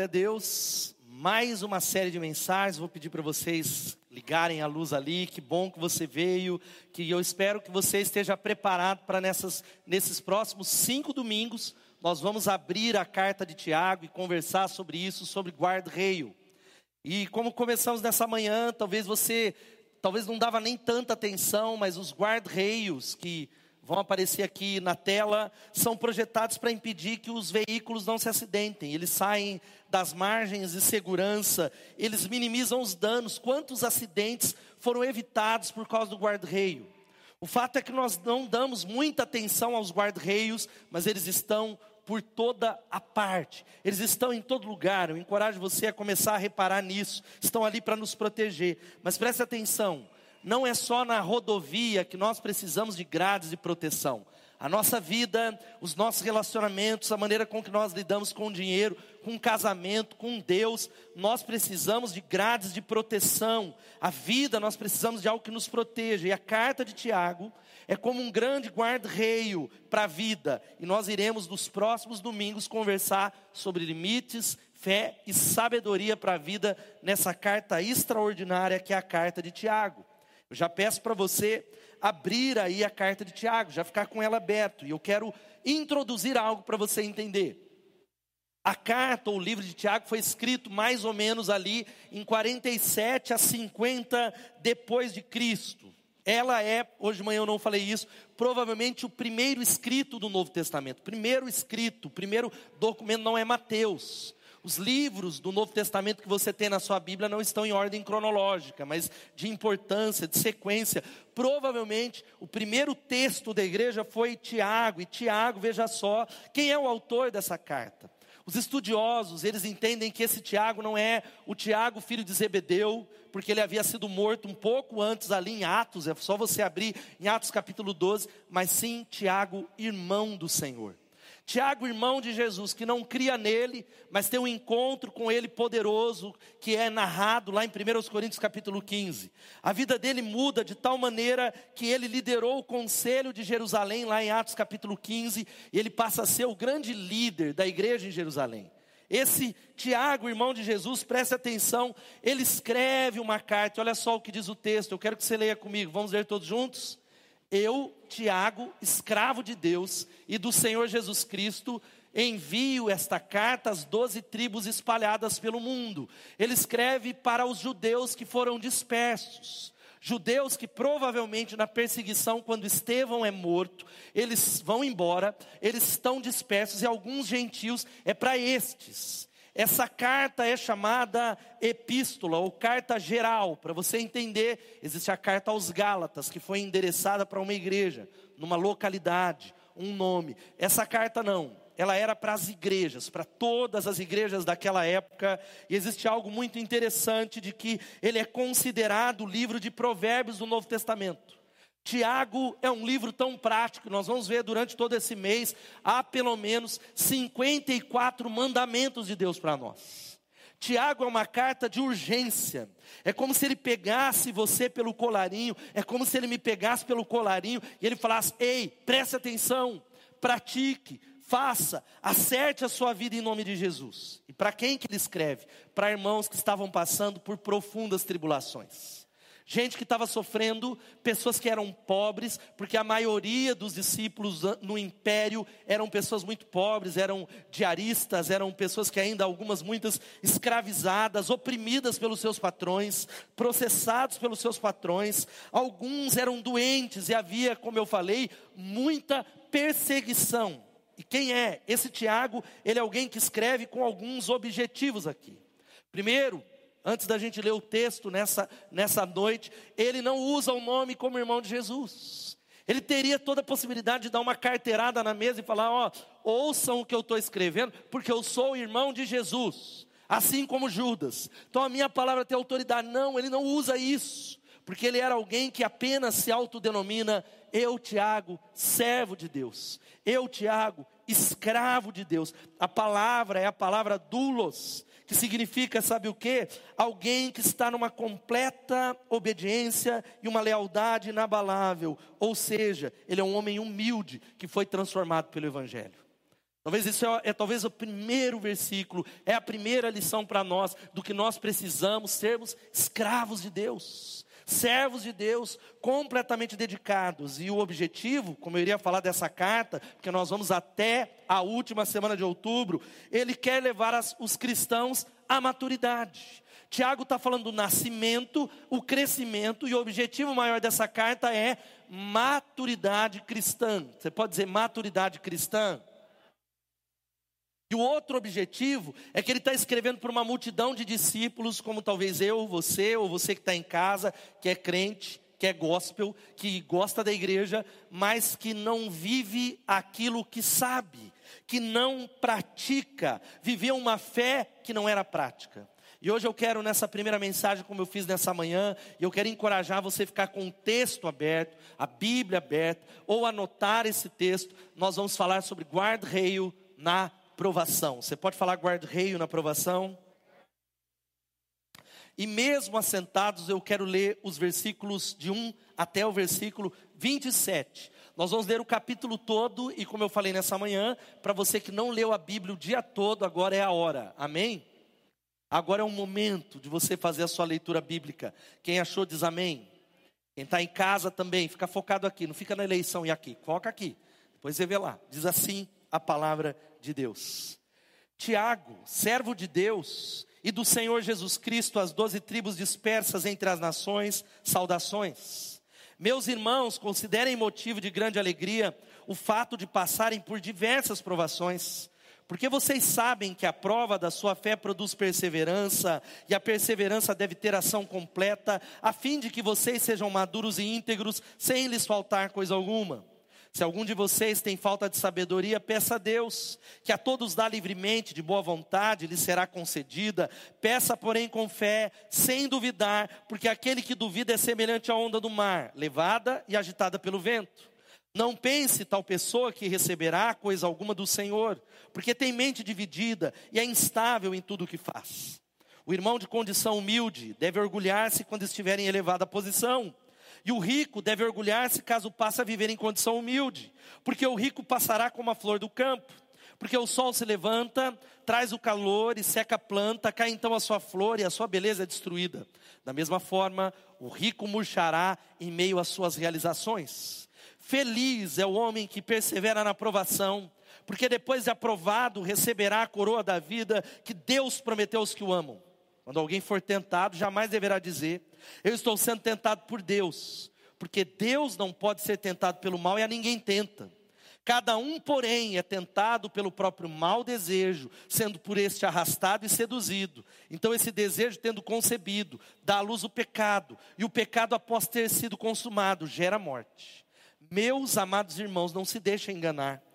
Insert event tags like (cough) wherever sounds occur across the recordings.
Glória a Deus. Mais uma série de mensagens. Vou pedir para vocês ligarem a luz ali. Que bom que você veio. Que eu espero que você esteja preparado para nessas, nesses próximos cinco domingos. Nós vamos abrir a carta de Tiago e conversar sobre isso, sobre guarda-reio. E como começamos nessa manhã, talvez você, talvez não dava nem tanta atenção, mas os guarda-reios que vão aparecer aqui na tela, são projetados para impedir que os veículos não se acidentem. Eles saem das margens de segurança, eles minimizam os danos. Quantos acidentes foram evitados por causa do guarda-reio? O fato é que nós não damos muita atenção aos guarda-reios, mas eles estão por toda a parte. Eles estão em todo lugar. Eu encorajo você a começar a reparar nisso. Estão ali para nos proteger. Mas preste atenção não é só na rodovia que nós precisamos de grades de proteção. A nossa vida, os nossos relacionamentos, a maneira com que nós lidamos com o dinheiro, com o casamento, com Deus, nós precisamos de grades de proteção. A vida, nós precisamos de algo que nos proteja. E a carta de Tiago é como um grande guarda-reio para a vida. E nós iremos nos próximos domingos conversar sobre limites, fé e sabedoria para a vida nessa carta extraordinária que é a carta de Tiago. Eu já peço para você abrir aí a carta de Tiago, já ficar com ela aberto. E eu quero introduzir algo para você entender. A carta ou o livro de Tiago foi escrito mais ou menos ali em 47 a 50 depois de Cristo. Ela é, hoje de manhã eu não falei isso, provavelmente o primeiro escrito do Novo Testamento. Primeiro escrito, primeiro documento não é Mateus. Os livros do Novo Testamento que você tem na sua Bíblia não estão em ordem cronológica, mas de importância, de sequência. Provavelmente o primeiro texto da igreja foi Tiago, e Tiago, veja só, quem é o autor dessa carta? Os estudiosos, eles entendem que esse Tiago não é o Tiago, filho de Zebedeu, porque ele havia sido morto um pouco antes ali em Atos, é só você abrir em Atos capítulo 12, mas sim Tiago, irmão do Senhor. Tiago, irmão de Jesus, que não cria nele, mas tem um encontro com ele poderoso, que é narrado lá em 1 Coríntios capítulo 15. A vida dele muda de tal maneira que ele liderou o conselho de Jerusalém, lá em Atos capítulo 15, e ele passa a ser o grande líder da igreja em Jerusalém. Esse Tiago, irmão de Jesus, preste atenção, ele escreve uma carta, olha só o que diz o texto, eu quero que você leia comigo, vamos ler todos juntos? Eu, Tiago, escravo de Deus e do Senhor Jesus Cristo, envio esta carta às doze tribos espalhadas pelo mundo. Ele escreve para os judeus que foram dispersos. Judeus que provavelmente na perseguição, quando Estevão é morto, eles vão embora, eles estão dispersos, e alguns gentios, é para estes. Essa carta é chamada epístola ou carta geral. Para você entender, existe a carta aos Gálatas, que foi endereçada para uma igreja, numa localidade, um nome. Essa carta não, ela era para as igrejas, para todas as igrejas daquela época, e existe algo muito interessante de que ele é considerado o livro de provérbios do Novo Testamento. Tiago é um livro tão prático, nós vamos ver durante todo esse mês, há pelo menos 54 mandamentos de Deus para nós. Tiago é uma carta de urgência. É como se ele pegasse você pelo colarinho, é como se ele me pegasse pelo colarinho e ele falasse: "Ei, preste atenção, pratique, faça, acerte a sua vida em nome de Jesus". E para quem que ele escreve? Para irmãos que estavam passando por profundas tribulações gente que estava sofrendo, pessoas que eram pobres, porque a maioria dos discípulos no império eram pessoas muito pobres, eram diaristas, eram pessoas que ainda, algumas muitas, escravizadas, oprimidas pelos seus patrões, processados pelos seus patrões, alguns eram doentes e havia, como eu falei, muita perseguição. E quem é? Esse Tiago, ele é alguém que escreve com alguns objetivos aqui. Primeiro, antes da gente ler o texto nessa, nessa noite, ele não usa o nome como irmão de Jesus. Ele teria toda a possibilidade de dar uma carteirada na mesa e falar: ó, ouçam o que eu estou escrevendo, porque eu sou irmão de Jesus, assim como Judas. Então a minha palavra tem autoridade. Não, ele não usa isso, porque ele era alguém que apenas se autodenomina eu, Tiago, servo de Deus. Eu, Tiago, escravo de Deus. A palavra é a palavra dulos, que significa, sabe o que? Alguém que está numa completa obediência e uma lealdade inabalável. Ou seja, ele é um homem humilde que foi transformado pelo Evangelho. Talvez isso é, é, talvez o primeiro versículo, é a primeira lição para nós do que nós precisamos sermos escravos de Deus, servos de Deus, completamente dedicados. E o objetivo, como eu iria falar dessa carta, porque nós vamos até a última semana de outubro, ele quer levar as, os cristãos à maturidade. Tiago está falando do nascimento, o crescimento, e o objetivo maior dessa carta é maturidade cristã. Você pode dizer maturidade cristã? E o outro objetivo é que ele está escrevendo para uma multidão de discípulos, como talvez eu, você, ou você que está em casa, que é crente, que é gospel, que gosta da igreja, mas que não vive aquilo que sabe, que não pratica, viveu uma fé que não era prática. E hoje eu quero, nessa primeira mensagem, como eu fiz nessa manhã, eu quero encorajar você a ficar com o texto aberto, a Bíblia aberta, ou anotar esse texto. Nós vamos falar sobre guarda-reio na provação. Você pode falar guarda-reio na provação? E mesmo assentados, eu quero ler os versículos de 1 até o versículo 27. Nós vamos ler o capítulo todo, e como eu falei nessa manhã, para você que não leu a Bíblia o dia todo, agora é a hora, amém? Agora é o momento de você fazer a sua leitura bíblica. Quem achou, diz amém. Quem está em casa também, fica focado aqui, não fica na eleição e aqui, foca aqui. Depois você vê lá, diz assim a palavra de Deus. Tiago, servo de Deus e do Senhor Jesus Cristo, as doze tribos dispersas entre as nações, saudações. Meus irmãos, considerem motivo de grande alegria o fato de passarem por diversas provações, porque vocês sabem que a prova da sua fé produz perseverança, e a perseverança deve ter ação completa, a fim de que vocês sejam maduros e íntegros, sem lhes faltar coisa alguma. Se algum de vocês tem falta de sabedoria, peça a Deus, que a todos dá livremente, de boa vontade, lhe será concedida. Peça, porém, com fé, sem duvidar, porque aquele que duvida é semelhante à onda do mar, levada e agitada pelo vento. Não pense tal pessoa que receberá coisa alguma do Senhor, porque tem mente dividida e é instável em tudo o que faz. O irmão de condição humilde deve orgulhar-se quando estiver em elevada posição e o rico deve orgulhar-se caso passe a viver em condição humilde, porque o rico passará como a flor do campo. Porque o sol se levanta, traz o calor e seca a planta, cai então a sua flor e a sua beleza é destruída. Da mesma forma, o rico murchará em meio às suas realizações. Feliz é o homem que persevera na provação, porque depois de aprovado receberá a coroa da vida que Deus prometeu aos que o amam. Quando alguém for tentado, jamais deverá dizer: Eu estou sendo tentado por Deus, porque Deus não pode ser tentado pelo mal e a ninguém tenta. Cada um, porém, é tentado pelo próprio mau desejo, sendo por este arrastado e seduzido. Então, esse desejo, tendo concebido, dá à luz o pecado, e o pecado, após ter sido consumado, gera morte. Meus amados irmãos, não se deixem enganar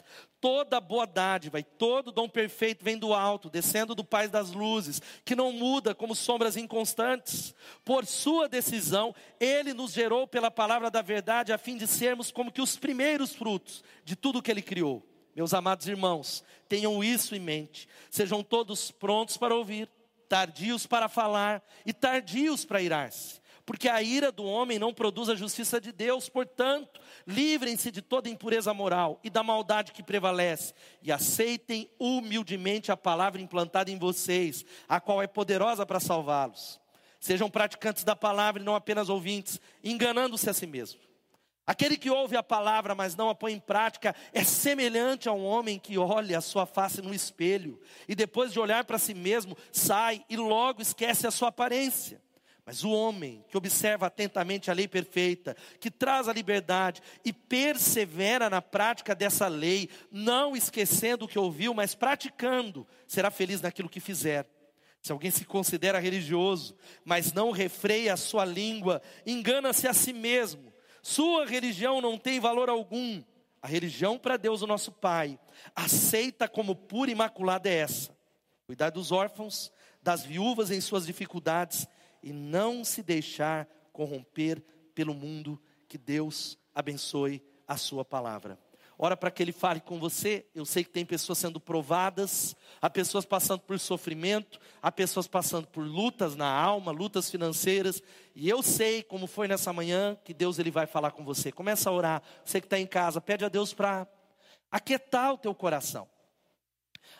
toda boa dádiva e todo dom perfeito vem do alto, descendo do Pai das luzes, que não muda como sombras inconstantes. Por sua decisão, ele nos gerou pela palavra da verdade, a fim de sermos como que os primeiros frutos de tudo que ele criou. Meus amados irmãos, tenham isso em mente. Sejam todos prontos para ouvir, tardios para falar e tardios para irar-se porque a ira do homem não produz a justiça de Deus, portanto, livrem-se de toda impureza moral e da maldade que prevalece, e aceitem humildemente a palavra implantada em vocês, a qual é poderosa para salvá-los. Sejam praticantes da palavra e não apenas ouvintes, enganando-se a si mesmo. Aquele que ouve a palavra, mas não a põe em prática, é semelhante a um homem que olha a sua face no espelho e depois de olhar para si mesmo, sai e logo esquece a sua aparência. Mas o homem que observa atentamente a lei perfeita, que traz a liberdade e persevera na prática dessa lei, não esquecendo o que ouviu, mas praticando, será feliz naquilo que fizer. Se alguém se considera religioso, mas não refreia a sua língua, engana-se a si mesmo. Sua religião não tem valor algum. A religião para Deus, o nosso Pai, aceita como pura e imaculada é essa: cuidar dos órfãos, das viúvas em suas dificuldades e não se deixar corromper pelo mundo. Que Deus abençoe a sua palavra. Ora para que ele fale com você. Eu sei que tem pessoas sendo provadas, há pessoas passando por sofrimento, há pessoas passando por lutas na alma, lutas financeiras. E eu sei, como foi nessa manhã, que Deus ele vai falar com você. Começa a orar. Você que está em casa, pede a Deus para aquietar o teu coração.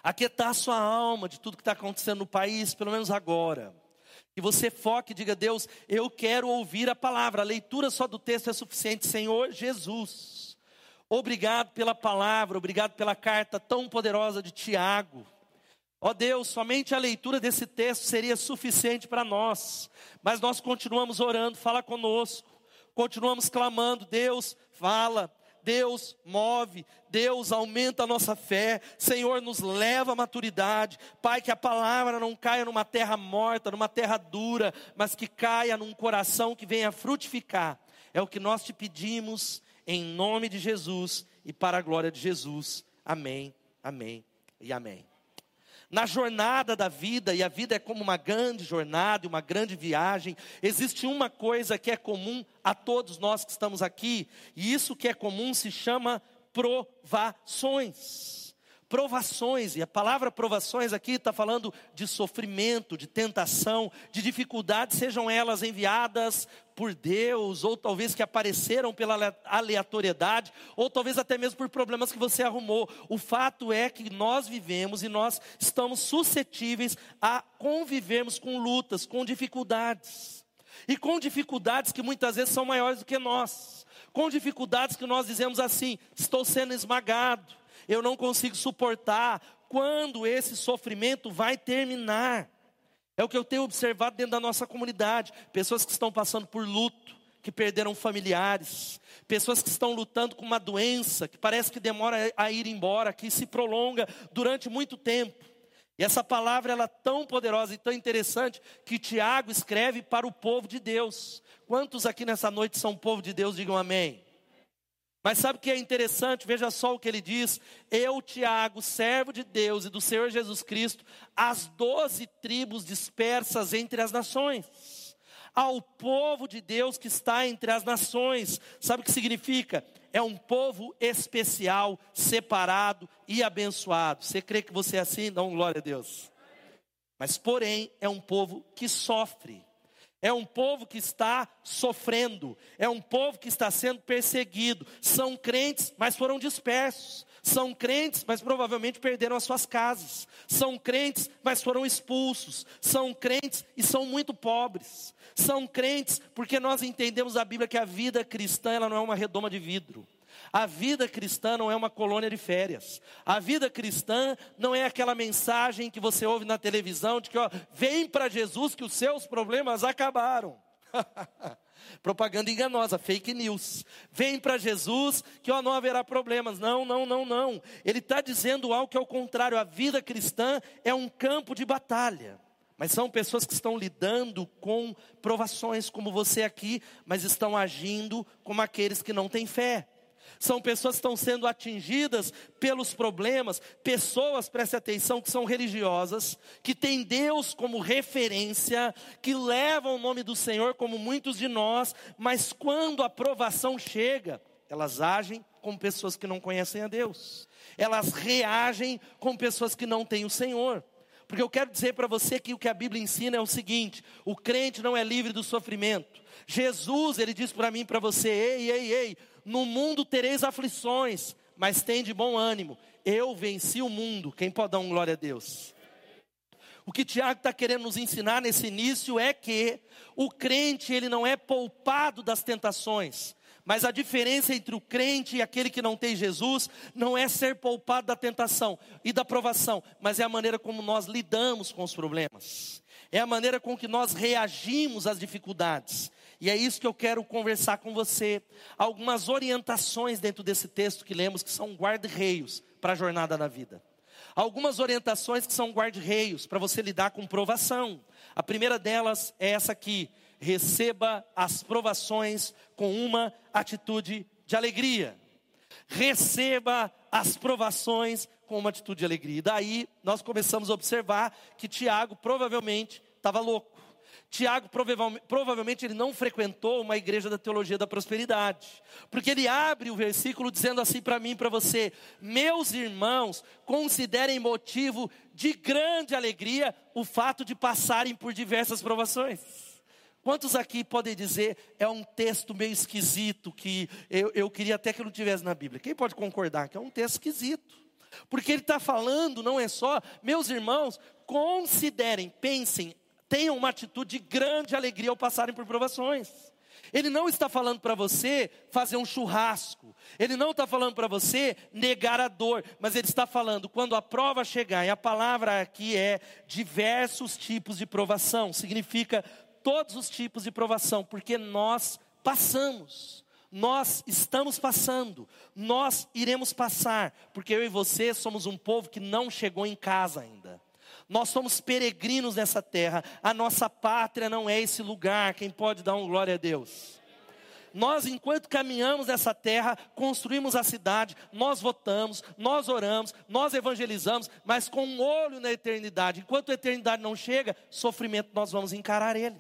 aquietar a sua alma de tudo que está acontecendo no país, pelo menos agora. Que você foque e diga, Deus, eu quero ouvir a palavra. A leitura só do texto é suficiente, Senhor Jesus. Obrigado pela palavra, obrigado pela carta tão poderosa de Tiago. Ó Deus, somente a leitura desse texto seria suficiente para nós, mas nós continuamos orando, fala conosco, continuamos clamando, Deus, fala, Deus move, Deus aumenta a nossa fé, Senhor nos leva à maturidade, Pai, que a palavra não caia numa terra morta, numa terra dura, mas que caia num coração que venha frutificar. É o que nós te pedimos, em nome de Jesus e para a glória de Jesus. Amém, amém e amém. Na jornada da vida, e a vida é como uma grande jornada, uma grande viagem, existe uma coisa que é comum a todos nós que estamos aqui, e isso que é comum se chama provações provações, e a palavra provações aqui está falando de sofrimento, de tentação, de dificuldades, sejam elas enviadas por Deus, ou talvez que apareceram pela aleatoriedade, ou talvez até mesmo por problemas que você arrumou. O fato é que nós vivemos e nós estamos suscetíveis a convivermos com lutas, com dificuldades. E com dificuldades que muitas vezes são maiores do que nós. Com dificuldades que nós dizemos assim: estou sendo esmagado eu não consigo suportar. Quando esse sofrimento vai terminar? É o que eu tenho observado dentro da nossa comunidade. Pessoas que estão passando por luto, que perderam familiares, pessoas que estão lutando com uma doença que parece que demora a ir embora, que se prolonga durante muito tempo. E essa palavra ela é tão poderosa e tão interessante que Tiago escreve para o povo de Deus. Quantos aqui nessa noite são povo de Deus? Digam amém. Mas sabe o que é interessante? Veja só o que ele diz. Eu, Tiago, servo de Deus e do Senhor Jesus Cristo, as doze tribos dispersas entre as nações. Ao povo de Deus que está entre as nações. Sabe o que significa? É um povo especial, separado e abençoado. Você crê que você é assim? Não, glória a Deus. Mas, porém, é um povo que sofre é um povo que está sofrendo, é um povo que está sendo perseguido. São crentes, mas foram dispersos. São crentes, mas provavelmente perderam as suas casas. São crentes, mas foram expulsos. São crentes e são muito pobres. São crentes porque nós entendemos a Bíblia que a vida cristã ela não é uma redoma de vidro. A vida cristã não é uma colônia de férias. A vida cristã não é aquela mensagem que você ouve na televisão de que, ó, vem para Jesus que os seus problemas acabaram. (laughs) Propaganda enganosa, fake news. Vem para Jesus que ó, não haverá problemas. Não, não, não, não. Ele está dizendo algo que é o contrário. A vida cristã é um campo de batalha. Mas são pessoas que estão lidando com provações, como você aqui, mas estão agindo como aqueles que não têm fé. São pessoas que estão sendo atingidas pelos problemas, pessoas, preste atenção, que são religiosas, que têm Deus como referência, que levam o nome do Senhor como muitos de nós, mas quando a provação chega, elas agem como pessoas que não conhecem a Deus. Elas reagem como pessoas que não têm o Senhor. Porque eu quero dizer para você que o que a Bíblia ensina é o seguinte: o crente não é livre do sofrimento. Jesus, ele diz para mim e para você: ei, ei, ei, no mundo tereis aflições, mas tem de bom ânimo. Eu venci o mundo. Quem pode dar um glória a Deus? O que Tiago está querendo nos ensinar nesse início é que o crente ele não é poupado das tentações. Mas a diferença entre o crente e aquele que não tem Jesus não é ser poupado da tentação e da provação, mas é a maneira como nós lidamos com os problemas. É a maneira com que nós reagimos às dificuldades. E é isso que eu quero conversar com você. Algumas orientações dentro desse texto que lemos que são guarda-reios para a jornada da vida. Algumas orientações que são guarda-reios para você lidar com provação. A primeira delas é essa aqui: receba as provações com uma atitude de alegria. Receba as provações com uma atitude de alegria. E daí nós começamos a observar que Tiago provavelmente estava louco. Tiago provavelmente ele não frequentou uma igreja da teologia da prosperidade, porque ele abre o versículo dizendo assim para mim e para você: Meus irmãos, considerem motivo de grande alegria o fato de passarem por diversas provações. Quantos aqui podem dizer é um texto meio esquisito que eu, eu queria até que não tivesse na Bíblia? Quem pode concordar que é um texto esquisito? Porque ele está falando, não é só, meus irmãos, considerem, pensem, tenham uma atitude de grande alegria ao passarem por provações. Ele não está falando para você fazer um churrasco. Ele não está falando para você negar a dor. Mas ele está falando quando a prova chegar. E a palavra aqui é diversos tipos de provação. Significa todos os tipos de provação. Porque nós passamos. Nós estamos passando, nós iremos passar, porque eu e você somos um povo que não chegou em casa ainda. Nós somos peregrinos nessa terra, a nossa pátria não é esse lugar. Quem pode dar um glória a Deus? Nós, enquanto caminhamos nessa terra, construímos a cidade, nós votamos, nós oramos, nós evangelizamos, mas com um olho na eternidade. Enquanto a eternidade não chega, sofrimento nós vamos encarar ele.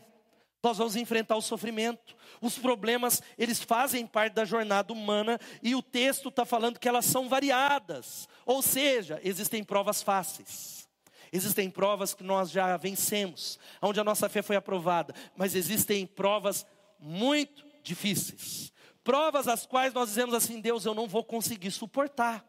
Nós vamos enfrentar o sofrimento. Os problemas, eles fazem parte da jornada humana e o texto está falando que elas são variadas. Ou seja, existem provas fáceis. Existem provas que nós já vencemos, onde a nossa fé foi aprovada, mas existem provas muito difíceis. Provas as quais nós dizemos assim: Deus, eu não vou conseguir suportar,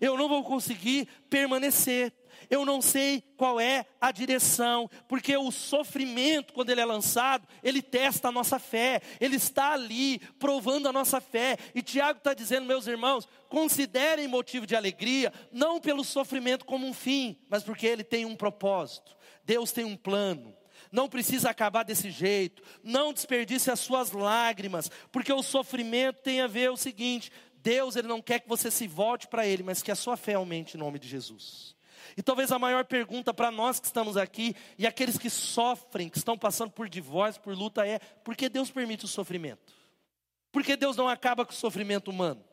eu não vou conseguir permanecer, eu não sei qual é a direção, porque o sofrimento, quando ele é lançado, ele testa a nossa fé, ele está ali provando a nossa fé. E Tiago está dizendo, meus irmãos, considerem motivo de alegria, não pelo sofrimento como um fim, mas porque ele tem um propósito. Deus tem um plano. Não precisa acabar desse jeito. Não desperdice as suas lágrimas, porque o sofrimento tem a ver o seguinte: Deus ele não quer que você se volte para ele, mas que a sua fé aumente em nome de Jesus. E talvez a maior pergunta para nós que estamos aqui e aqueles que sofrem, que estão passando por divórcio, por luta, é: por que Deus permite o sofrimento? Por que Deus não acaba com o sofrimento humano?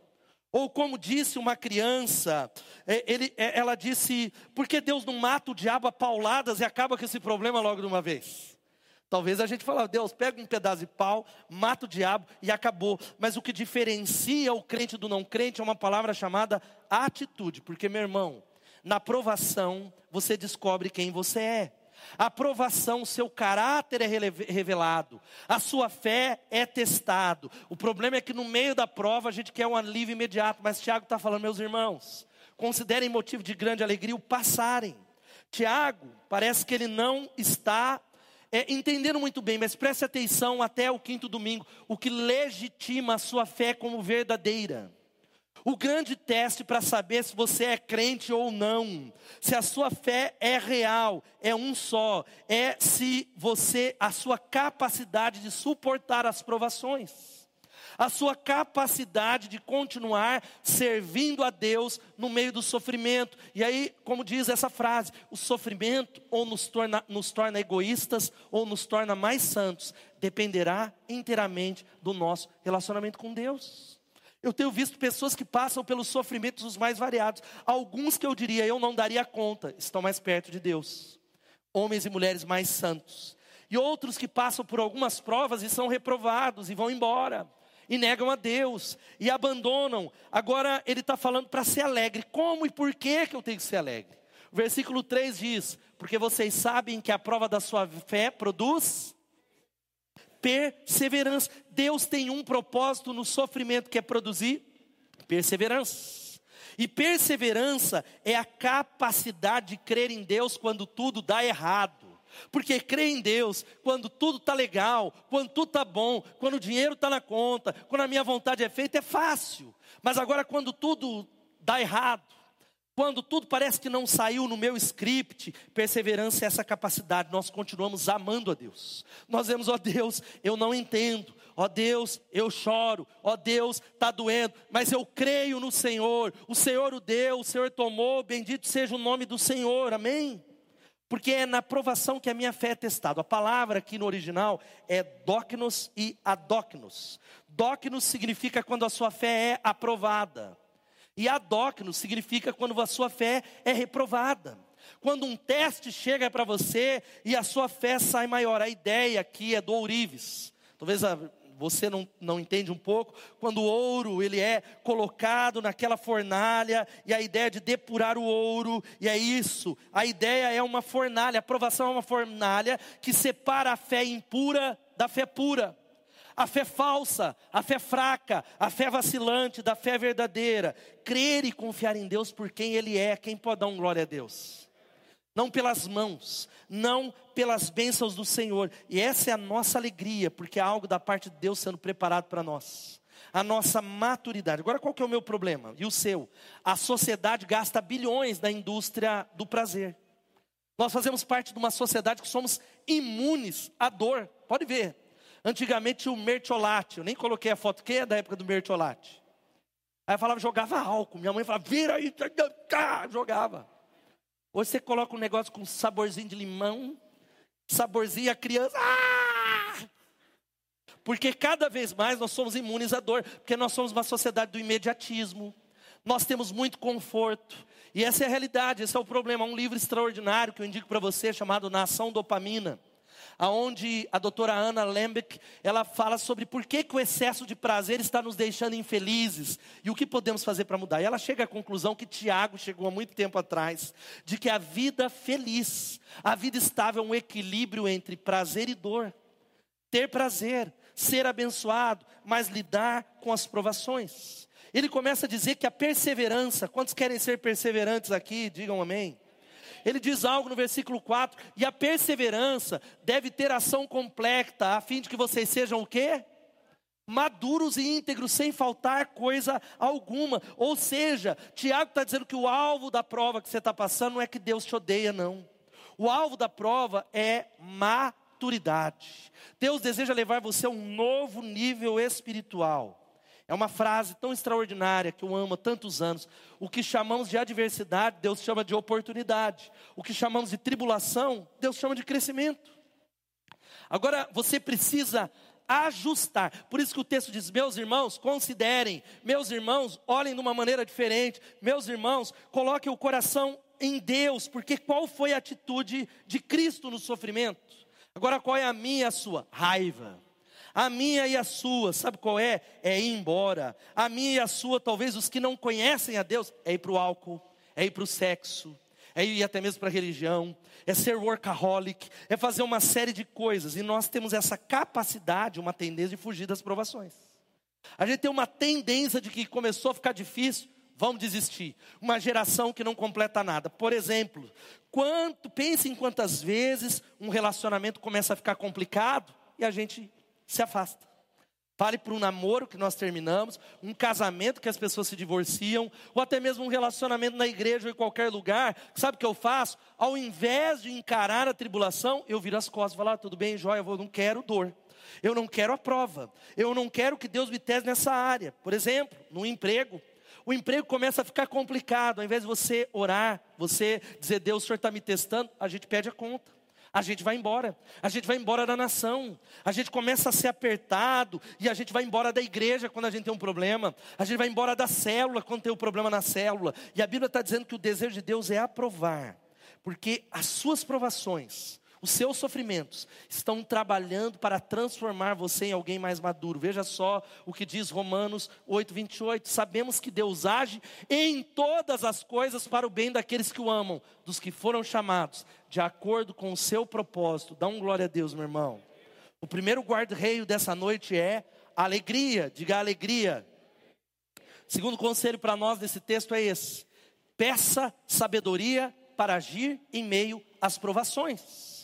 Ou como disse uma criança, é, ele, é, ela disse: por que Deus não mata o diabo a pauladas e acaba com esse problema logo de uma vez? Talvez a gente fale, Deus, pega um pedaço de pau, mata o diabo e acabou. Mas o que diferencia o crente do não crente é uma palavra chamada atitude. Porque, meu irmão, na provação, você descobre quem você é. A provação, seu caráter é revelado, a sua fé é testado. O problema é que no meio da prova a gente quer um alívio imediato, mas Tiago está falando, meus irmãos, considerem motivo de grande alegria o passarem. Tiago, parece que ele não está é, entendendo muito bem, mas preste atenção até o quinto domingo, o que legitima a sua fé como verdadeira. O grande teste para saber se você é crente ou não, se a sua fé é real, é um só, é se você, a sua capacidade de suportar as provações a sua capacidade de continuar servindo a Deus no meio do sofrimento. E aí, como diz essa frase, o sofrimento ou nos torna, nos torna egoístas ou nos torna mais santos, dependerá inteiramente do nosso relacionamento com Deus. Eu tenho visto pessoas que passam pelos sofrimentos os mais variados. Alguns que eu diria eu não daria conta, estão mais perto de Deus. Homens e mulheres mais santos. E outros que passam por algumas provas e são reprovados e vão embora. E negam a Deus e abandonam. Agora ele está falando para ser alegre. Como e por que, que eu tenho que ser alegre? O versículo 3 diz: Porque vocês sabem que a prova da sua fé produz perseverança. Deus tem um propósito no sofrimento que é produzir perseverança. E perseverança é a capacidade de crer em Deus quando tudo dá errado. Porque crer em Deus quando tudo está legal, quando tudo está bom, quando o dinheiro está na conta, quando a minha vontade é feita, é fácil. Mas agora, quando tudo dá errado, quando tudo parece que não saiu no meu script, perseverança é essa capacidade, nós continuamos amando a Deus. Nós vemos, ó Deus, eu não entendo, ó Deus, eu choro, ó Deus, está doendo, mas eu creio no Senhor, o Senhor o deu, o Senhor tomou, bendito seja o nome do Senhor, amém? Porque é na provação que a minha fé é testada. A palavra aqui no original é docnos e adocnos. Docnos significa quando a sua fé é aprovada. E adóquino significa quando a sua fé é reprovada. Quando um teste chega para você e a sua fé sai maior. A ideia aqui é do ourives. Talvez você não, não entende um pouco. Quando o ouro ele é colocado naquela fornalha e a ideia de depurar o ouro. E é isso. A ideia é uma fornalha. A provação é uma fornalha que separa a fé impura da fé pura. a fé falsa, a fé fraca, a fé vacilante, da fé verdadeira. Crer e confiar em Deus por quem Ele é, quem pode dar um glória a Deus. Não pelas mãos, não pelas bênçãos do Senhor. E essa é a nossa alegria, porque é algo da parte de Deus sendo preparado para nós. A nossa maturidade. Agora, qual que é o meu problema? E o seu? A sociedade gasta bilhões na indústria do prazer. Nós fazemos parte de uma sociedade que somos imunes à dor. Pode ver. Antigamente o mertiolate, eu nem coloquei a foto, que é da época do mertiolate. Aí eu falava, jogava álcool. Minha mãe falava, vira aí, jogava. Hoje você coloca um negócio com saborzinho de limão, saborzinho a criança. Ah! Porque cada vez mais nós somos imunes à dor, porque nós somos uma sociedade do imediatismo. Nós temos muito conforto. E essa é a realidade, esse é o problema. Um livro extraordinário que eu indico para você, chamado Nação Dopamina aonde a doutora Ana Lembeck, ela fala sobre por que, que o excesso de prazer está nos deixando infelizes e o que podemos fazer para mudar. E ela chega à conclusão que Tiago chegou há muito tempo atrás, de que a vida feliz, a vida estável é um equilíbrio entre prazer e dor. Ter prazer, ser abençoado, mas lidar com as provações. Ele começa a dizer que a perseverança, quantos querem ser perseverantes aqui? Digam amém ele diz algo no versículo 4: e a perseverança deve ter ação completa, a fim de que vocês sejam o quê? Maduros e íntegros, sem faltar coisa alguma. Ou seja, Tiago está dizendo que o alvo da prova que você está passando não é que Deus te odeia, não. O alvo da prova é maturidade. Deus deseja levar você a um novo nível espiritual. É uma frase tão extraordinária que eu amo há tantos anos. O que chamamos de adversidade, Deus chama de oportunidade. O que chamamos de tribulação, Deus chama de crescimento. Agora você precisa ajustar. Por isso que o texto diz: meus irmãos, considerem, meus irmãos, olhem de uma maneira diferente, meus irmãos, coloquem o coração em Deus, porque qual foi a atitude de Cristo no sofrimento? Agora, qual é a minha e a sua? Raiva. A minha e a sua, sabe qual é? É ir embora. A minha e a sua, talvez os que não conhecem a Deus, é ir para o álcool, é ir para o sexo, é ir até mesmo para a religião, é ser workaholic, é fazer uma série de coisas. E nós temos essa capacidade, uma tendência de fugir das provações. A gente tem uma tendência de que começou a ficar difícil, vamos desistir. Uma geração que não completa nada. Por exemplo, quanto, pense em quantas vezes um relacionamento começa a ficar complicado e a gente se afasta. Fale para um namoro que nós terminamos, um casamento que as pessoas se divorciam, ou até mesmo um relacionamento na igreja ou em qualquer lugar. Sabe o que eu faço? Ao invés de encarar a tribulação, eu viro as costas e falo: ah, tudo bem, joia, eu não quero dor. Eu não quero a prova. Eu não quero que Deus me teste nessa área. Por exemplo, no emprego. O emprego começa a ficar complicado. Ao invés de você orar, você dizer, Deus, o Senhor está me testando, a gente pede a conta a gente vai embora. A gente vai embora da nação. A gente começa a ser apertado e a gente vai embora da igreja quando a gente tem um problema. A gente vai embora da célula quando tem um problema na célula. E a Bíblia está dizendo que o desejo de Deus é aprovar, porque as suas provações os seus sofrimentos estão trabalhando para transformar você em alguém mais maduro. Veja só o que diz Romanos 8:28. Sabemos que Deus age em todas as coisas para o bem daqueles que o amam, dos que foram chamados de acordo com o seu propósito. Dá um glória a Deus, meu irmão. O primeiro guarda-reio dessa noite é alegria. Diga alegria. Segundo conselho para nós desse texto é esse: peça sabedoria para agir em meio às provações.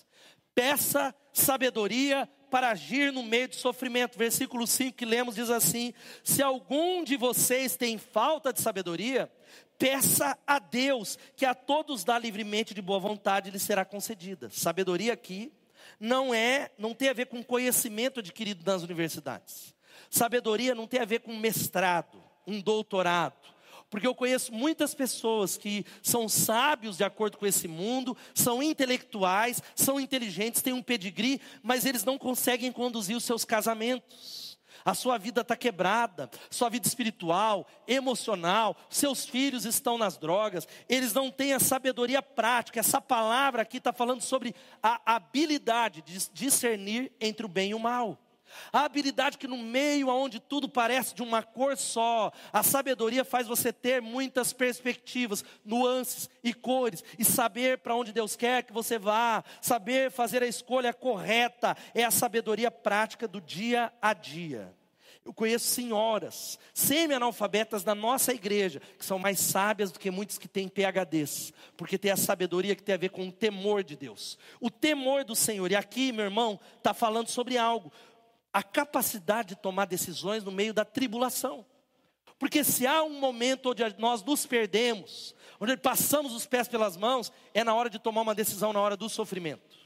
Peça sabedoria para agir no meio de sofrimento. Versículo 5 que lemos diz assim: Se algum de vocês tem falta de sabedoria, peça a Deus, que a todos dá livremente de boa vontade, lhe será concedida. Sabedoria aqui não é, não tem a ver com conhecimento adquirido nas universidades. Sabedoria não tem a ver com mestrado, um doutorado porque eu conheço muitas pessoas que são sábios de acordo com esse mundo, são intelectuais, são inteligentes, têm um pedigree, mas eles não conseguem conduzir os seus casamentos. A sua vida está quebrada, sua vida espiritual, emocional, seus filhos estão nas drogas, eles não têm a sabedoria prática. Essa palavra aqui está falando sobre a habilidade de discernir entre o bem e o mal. A habilidade que no meio aonde tudo parece de uma cor só, a sabedoria faz você ter muitas perspectivas, nuances e cores e saber para onde Deus quer que você vá, saber fazer a escolha correta, é a sabedoria prática do dia a dia. Eu conheço senhoras, semi-analfabetas da nossa igreja, que são mais sábias do que muitos que têm PHDs, porque tem a sabedoria que tem a ver com o temor de Deus. O temor do Senhor. E aqui, meu irmão, está falando sobre algo a capacidade de tomar decisões no meio da tribulação. Porque se há um momento onde nós nos perdemos, onde passamos os pés pelas mãos, é na hora de tomar uma decisão, na hora do sofrimento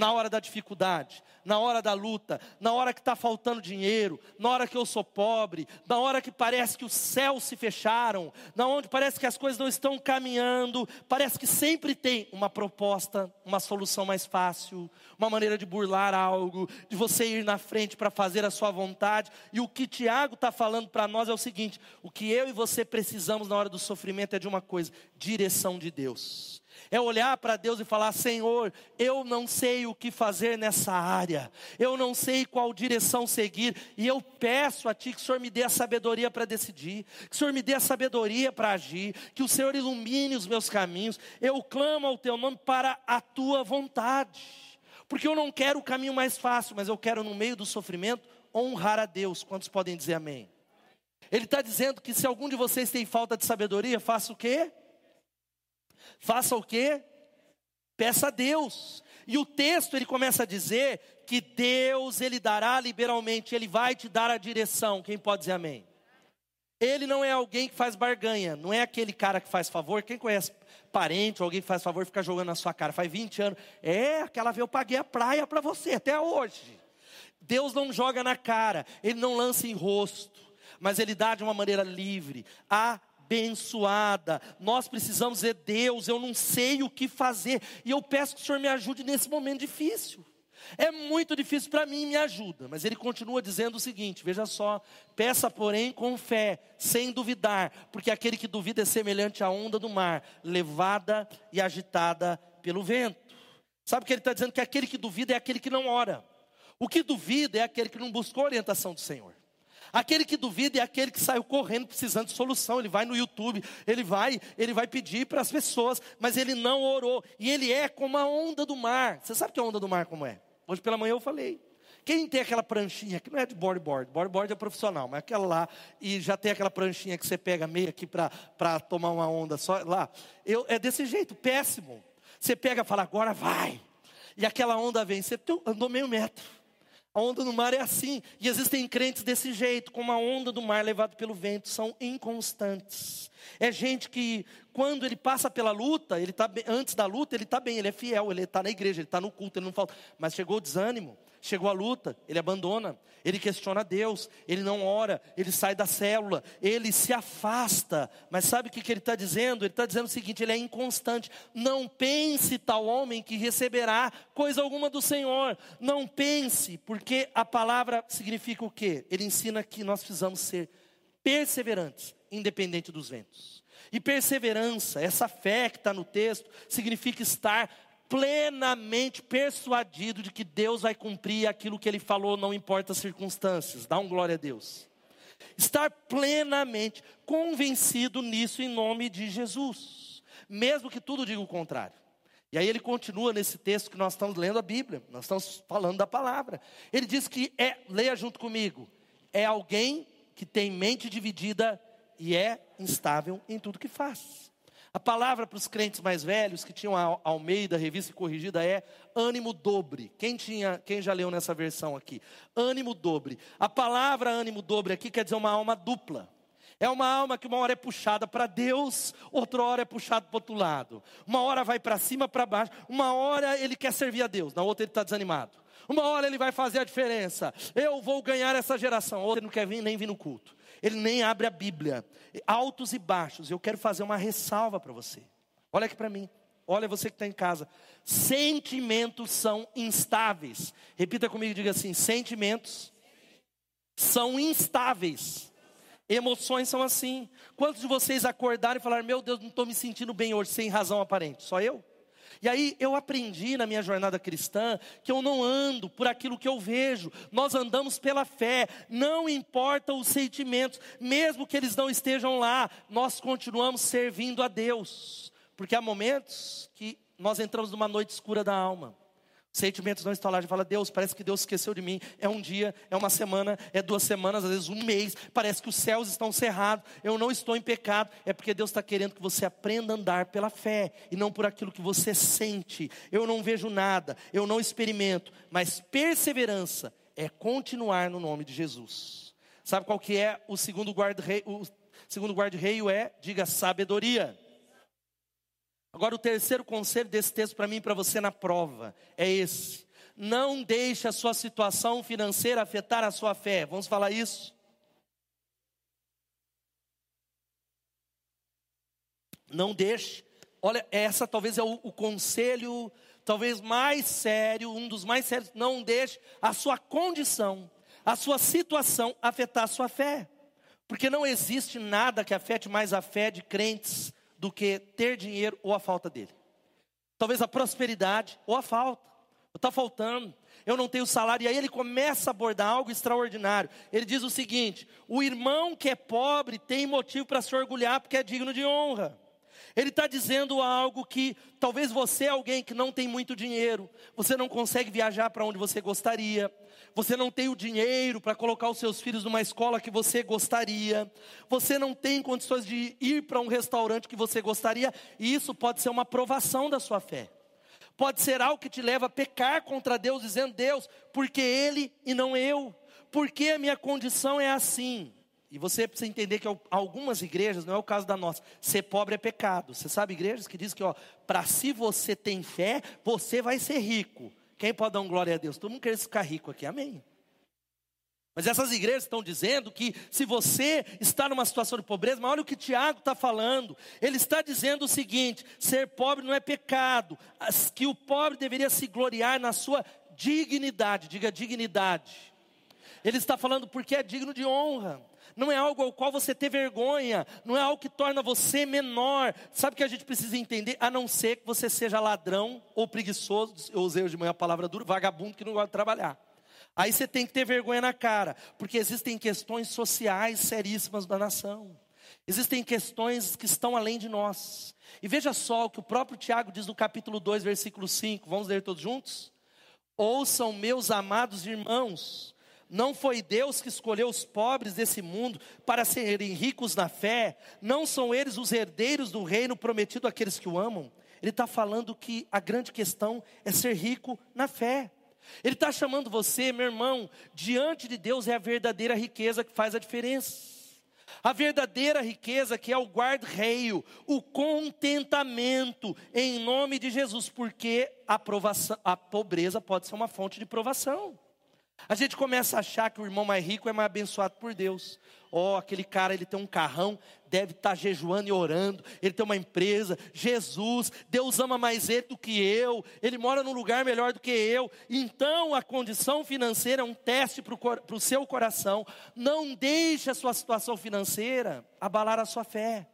na hora da dificuldade, na hora da luta, na hora que está faltando dinheiro, na hora que eu sou pobre, na hora que parece que os céus se fecharam, na onde parece que as coisas não estão caminhando, parece que sempre tem uma proposta, uma solução mais fácil, uma maneira de burlar algo, de você ir na frente para fazer a sua vontade. E o que Tiago está falando para nós é o seguinte: o que eu e você precisamos na hora do sofrimento é de uma coisa: direção de Deus. É olhar para Deus e falar: Senhor, eu não sei o que fazer nessa área, eu não sei qual direção seguir, e eu peço a Ti que o Senhor me dê a sabedoria para decidir, que o Senhor me dê a sabedoria para agir, que o Senhor ilumine os meus caminhos. Eu clamo ao Teu nome para a Tua vontade, porque eu não quero o caminho mais fácil, mas eu quero, no meio do sofrimento, honrar a Deus. Quantos podem dizer amém? Ele está dizendo que se algum de vocês tem falta de sabedoria, faça o quê? Faça o quê? Peça a Deus. E o texto ele começa a dizer que Deus ele dará liberalmente, ele vai te dar a direção. Quem pode dizer amém? Ele não é alguém que faz barganha, não é aquele cara que faz favor. Quem conhece parente ou alguém que faz favor fica jogando na sua cara, faz 20 anos. É, aquela vez eu paguei a praia para você, até hoje. Deus não joga na cara, ele não lança em rosto, mas ele dá de uma maneira livre. A abençoada. Nós precisamos dizer, Deus, eu não sei o que fazer. E eu peço que o Senhor me ajude nesse momento difícil. É muito difícil para mim, me ajuda. Mas ele continua dizendo o seguinte: veja só, peça, porém, com fé, sem duvidar, porque aquele que duvida é semelhante à onda do mar, levada e agitada pelo vento. Sabe o que ele está dizendo? Que aquele que duvida é aquele que não ora. O que duvida é aquele que não buscou a orientação do Senhor. Aquele que duvida é aquele que saiu correndo precisando de solução. Ele vai no YouTube, ele vai, ele vai pedir para as pessoas, mas ele não orou. E ele é como a onda do mar. Você sabe que a onda do mar como é? Hoje pela manhã eu falei. Quem tem aquela pranchinha, que não é de boardboard, boardboard é profissional, mas aquela lá, e já tem aquela pranchinha que você pega meio aqui para tomar uma onda só, lá. Eu, é desse jeito, péssimo. Você pega e fala, agora vai. E aquela onda vem, você andou meio metro. A onda do mar é assim. E existem crentes desse jeito, como a onda do mar levado pelo vento, são inconstantes. É gente que, quando ele passa pela luta, ele tá bem, antes da luta, ele está bem, ele é fiel, ele está na igreja, ele está no culto, ele não falta. Mas chegou o desânimo, chegou a luta, ele abandona, ele questiona Deus, ele não ora, ele sai da célula, ele se afasta. Mas sabe o que, que ele está dizendo? Ele está dizendo o seguinte: ele é inconstante. Não pense tal homem que receberá coisa alguma do Senhor. Não pense, porque a palavra significa o quê? Ele ensina que nós precisamos ser perseverantes, independente dos ventos. E perseverança, essa fé que está no texto, significa estar plenamente persuadido de que Deus vai cumprir aquilo que ele falou, não importa as circunstâncias. Dá um glória a Deus. Estar plenamente convencido nisso em nome de Jesus, mesmo que tudo diga o contrário. E aí ele continua nesse texto que nós estamos lendo a Bíblia, nós estamos falando da palavra. Ele diz que é, leia junto comigo, é alguém que tem mente dividida e é instável em tudo que faz. A palavra para os crentes mais velhos que tinham a Almeida, revista corrigida, é ânimo dobre. Quem, tinha, quem já leu nessa versão aqui? Ânimo dobre. A palavra ânimo dobre aqui quer dizer uma alma dupla. É uma alma que uma hora é puxada para Deus, outra hora é puxada para outro lado. Uma hora vai para cima, para baixo. Uma hora ele quer servir a Deus, na outra ele está desanimado. Uma hora ele vai fazer a diferença. Eu vou ganhar essa geração. Outra não quer vir, nem vir no culto ele nem abre a Bíblia. Altos e baixos. Eu quero fazer uma ressalva para você. Olha aqui para mim. Olha você que está em casa. Sentimentos são instáveis. Repita comigo, diga assim: sentimentos são instáveis. Emoções são assim. Quantos de vocês acordaram e falaram: Meu Deus, não estou me sentindo bem hoje, sem razão aparente? Só eu? E aí eu aprendi na minha jornada cristã que eu não ando por aquilo que eu vejo, nós andamos pela fé, não importa os sentimentos, mesmo que eles não estejam lá, nós continuamos servindo a Deus, porque há momentos que nós entramos numa noite escura da alma. Sentimentos não gente fala, Deus, parece que Deus esqueceu de mim. É um dia, é uma semana, é duas semanas, às vezes um mês. Parece que os céus estão cerrados. Eu não estou em pecado. É porque Deus está querendo que você aprenda a andar pela fé e não por aquilo que você sente. Eu não vejo nada, eu não experimento. Mas perseverança é continuar no nome de Jesus. Sabe qual que é o segundo guarda-rei? O segundo guarda-reio é, diga, sabedoria. Agora, o terceiro conselho desse texto para mim e para você na prova é esse: não deixe a sua situação financeira afetar a sua fé. Vamos falar isso? Não deixe. Olha, essa talvez é o, o conselho, talvez mais sério, um dos mais sérios. Não deixe a sua condição, a sua situação afetar a sua fé. Porque não existe nada que afete mais a fé de crentes do que ter dinheiro ou a falta dele. Talvez a prosperidade ou a falta. Está faltando, eu não tenho salário. E aí ele começa a abordar algo extraordinário. Ele diz o seguinte: o irmão que é pobre tem motivo para se orgulhar porque é digno de honra. Ele está dizendo algo que talvez você é alguém que não tem muito dinheiro, você não consegue viajar para onde você gostaria, você não tem o dinheiro para colocar os seus filhos numa escola que você gostaria, você não tem condições de ir para um restaurante que você gostaria, e isso pode ser uma provação da sua fé. Pode ser algo que te leva a pecar contra Deus, dizendo: Deus, porque Ele e não eu? Porque a minha condição é assim? E você precisa entender que algumas igrejas, não é o caso da nossa, ser pobre é pecado. Você sabe igrejas que dizem que, ó, para se você tem fé, você vai ser rico. Quem pode dar um glória a Deus? Todo mundo quer ficar rico aqui, amém. Mas essas igrejas estão dizendo que se você está numa situação de pobreza, mas olha o que Tiago está falando. Ele está dizendo o seguinte: ser pobre não é pecado, que o pobre deveria se gloriar na sua dignidade, diga dignidade. Ele está falando porque é digno de honra não é algo ao qual você ter vergonha, não é algo que torna você menor. Sabe o que a gente precisa entender? A não ser que você seja ladrão ou preguiçoso, eu usei hoje de manhã a palavra dura, vagabundo que não gosta de trabalhar. Aí você tem que ter vergonha na cara, porque existem questões sociais seríssimas da nação. Existem questões que estão além de nós. E veja só o que o próprio Tiago diz no capítulo 2, versículo 5. Vamos ler todos juntos? Ouçam, meus amados irmãos, não foi Deus que escolheu os pobres desse mundo para serem ricos na fé? Não são eles os herdeiros do reino prometido àqueles que o amam? Ele está falando que a grande questão é ser rico na fé. Ele está chamando você, meu irmão, diante de Deus é a verdadeira riqueza que faz a diferença. A verdadeira riqueza que é o guarda-reio, o contentamento em nome de Jesus, porque a, provação, a pobreza pode ser uma fonte de provação. A gente começa a achar que o irmão mais rico é mais abençoado por Deus. Ó, oh, aquele cara, ele tem um carrão, deve estar tá jejuando e orando, ele tem uma empresa, Jesus, Deus ama mais ele do que eu, ele mora num lugar melhor do que eu. Então, a condição financeira é um teste para o seu coração. Não deixe a sua situação financeira abalar a sua fé.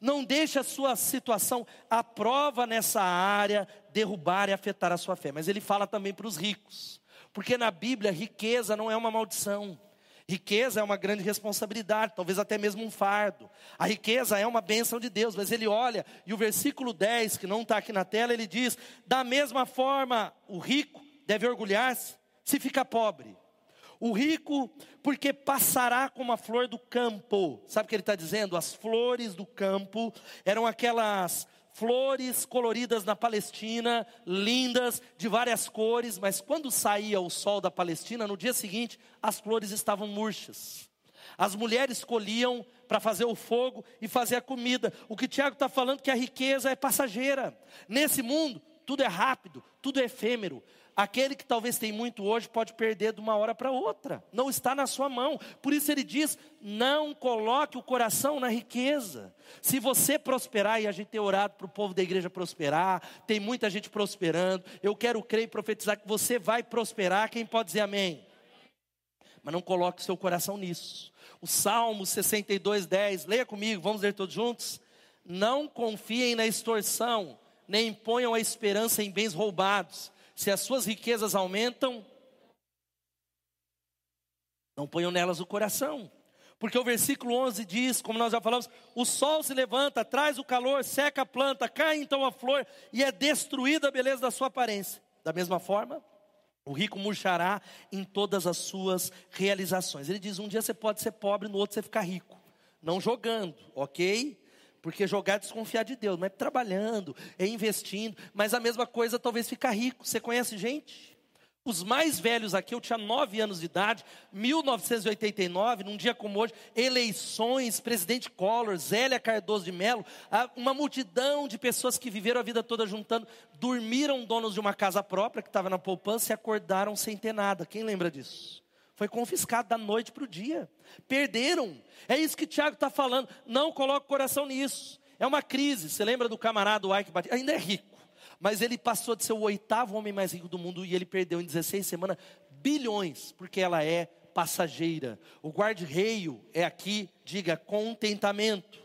Não deixe a sua situação, a prova nessa área, derrubar e afetar a sua fé. Mas ele fala também para os ricos. Porque na Bíblia, riqueza não é uma maldição. Riqueza é uma grande responsabilidade, talvez até mesmo um fardo. A riqueza é uma bênção de Deus, mas ele olha, e o versículo 10, que não está aqui na tela, ele diz: da mesma forma, o rico deve orgulhar-se se fica pobre. O rico, porque passará como a flor do campo. Sabe o que ele está dizendo? As flores do campo eram aquelas flores coloridas na Palestina, lindas, de várias cores, mas quando saía o sol da Palestina, no dia seguinte, as flores estavam murchas. As mulheres colhiam para fazer o fogo e fazer a comida. O que Tiago está falando que a riqueza é passageira. Nesse mundo, tudo é rápido, tudo é efêmero. Aquele que talvez tem muito hoje pode perder de uma hora para outra. Não está na sua mão. Por isso ele diz: não coloque o coração na riqueza. Se você prosperar, e a gente tem orado para o povo da igreja prosperar, tem muita gente prosperando. Eu quero crer e profetizar que você vai prosperar. Quem pode dizer amém? Mas não coloque o seu coração nisso. O Salmo 62, 10. Leia comigo, vamos ler todos juntos. Não confiem na extorsão nem ponham a esperança em bens roubados. Se as suas riquezas aumentam, não ponham nelas o coração. Porque o versículo 11 diz, como nós já falamos, o sol se levanta, traz o calor, seca a planta, cai então a flor e é destruída a beleza da sua aparência. Da mesma forma, o rico murchará em todas as suas realizações. Ele diz: um dia você pode ser pobre, no outro você ficar rico. Não jogando, ok? Porque jogar é desconfiar de Deus, mas trabalhando, é investindo. Mas a mesma coisa, talvez ficar rico. Você conhece gente? Os mais velhos aqui, eu tinha nove anos de idade, 1989, num dia como hoje, eleições, presidente Collor, Zélia Cardoso de Mello, uma multidão de pessoas que viveram a vida toda juntando, dormiram donos de uma casa própria que estava na poupança e acordaram sem ter nada. Quem lembra disso? Foi confiscado da noite para o dia. Perderam. É isso que Tiago está falando. Não coloque o coração nisso. É uma crise. Você lembra do camarada Ike Batista? Ainda é rico mas ele passou de ser o oitavo homem mais rico do mundo e ele perdeu em 16 semanas bilhões, porque ela é passageira. O guarda-reio é aqui, diga, contentamento.